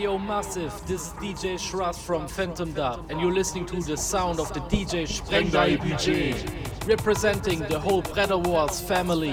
Yo, Massive, this is DJ Shraz from Phantom Dub, and you're listening to the sound of the DJ Spreng Budget, representing the whole Bretter Wars family.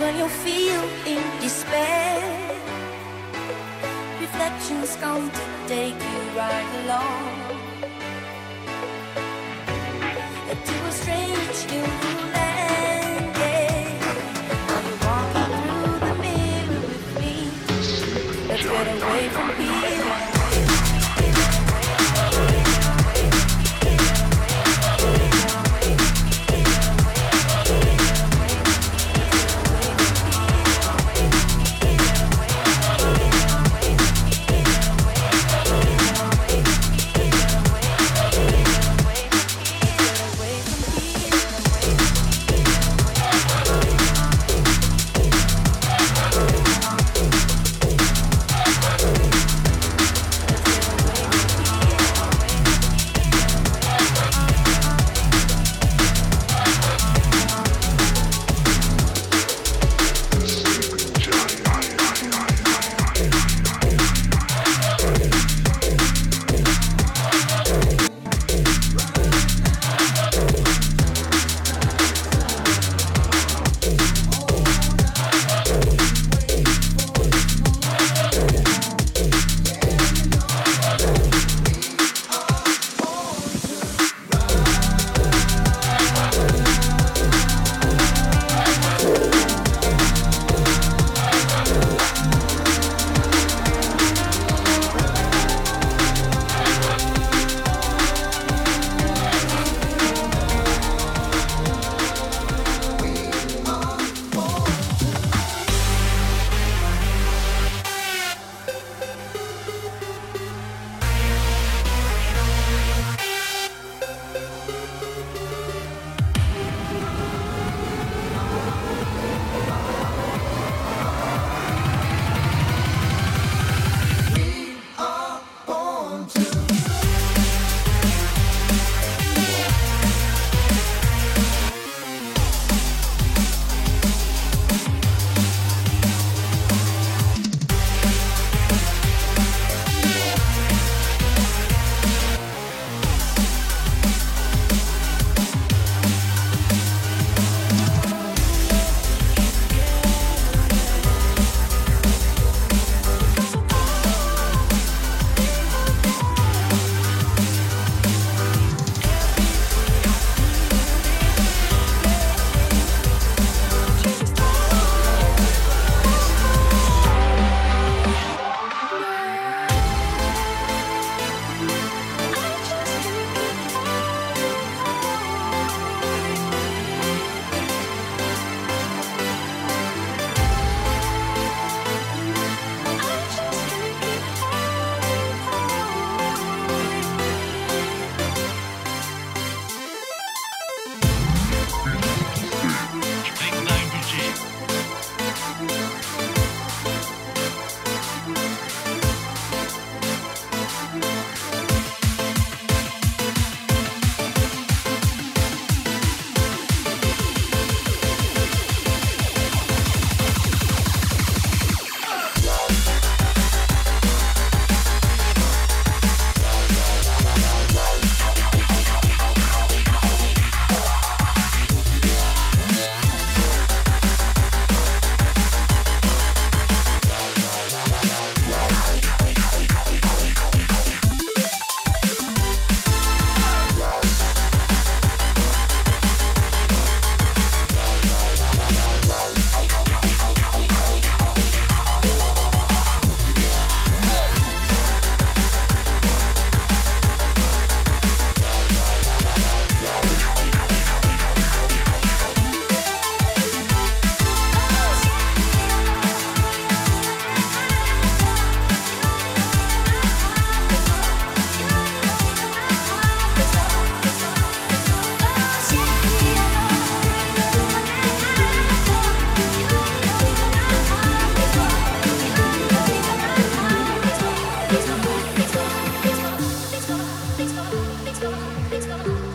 when you feel in despair. Reflections come to take you right along to a strange new land. Yeah. are you Walking through the mirror with me. Let's get away from here.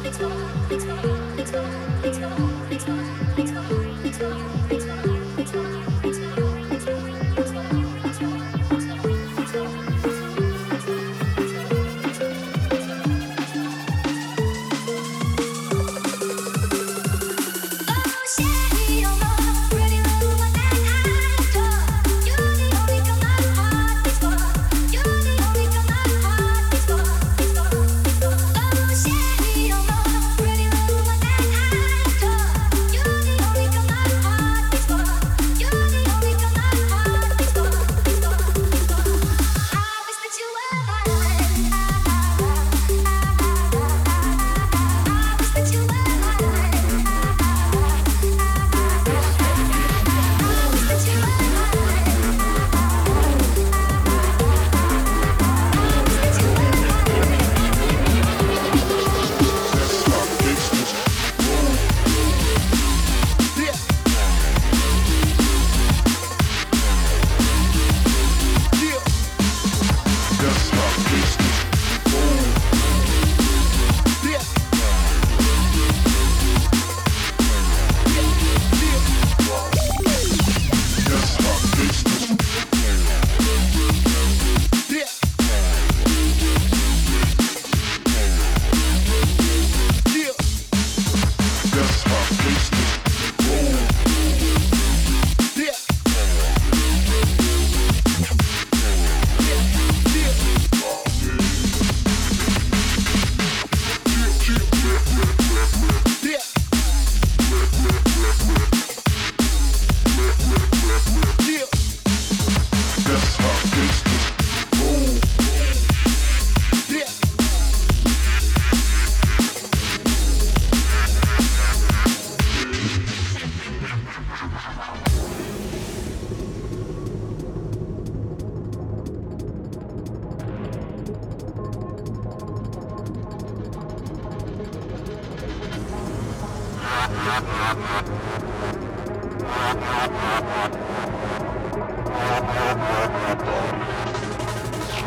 It's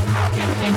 Yeah.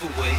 giveaway.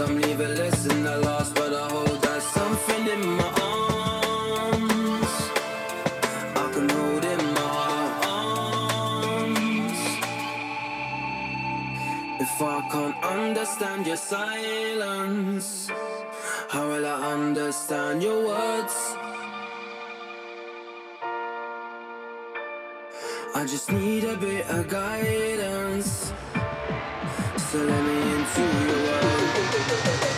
I'm leaving, less than the last, but I hold that something in my arms. I can hold in my arms. If I can't understand your silence, how will I understand your words? I just need a bit of guidance. So let me into your world. Thank you.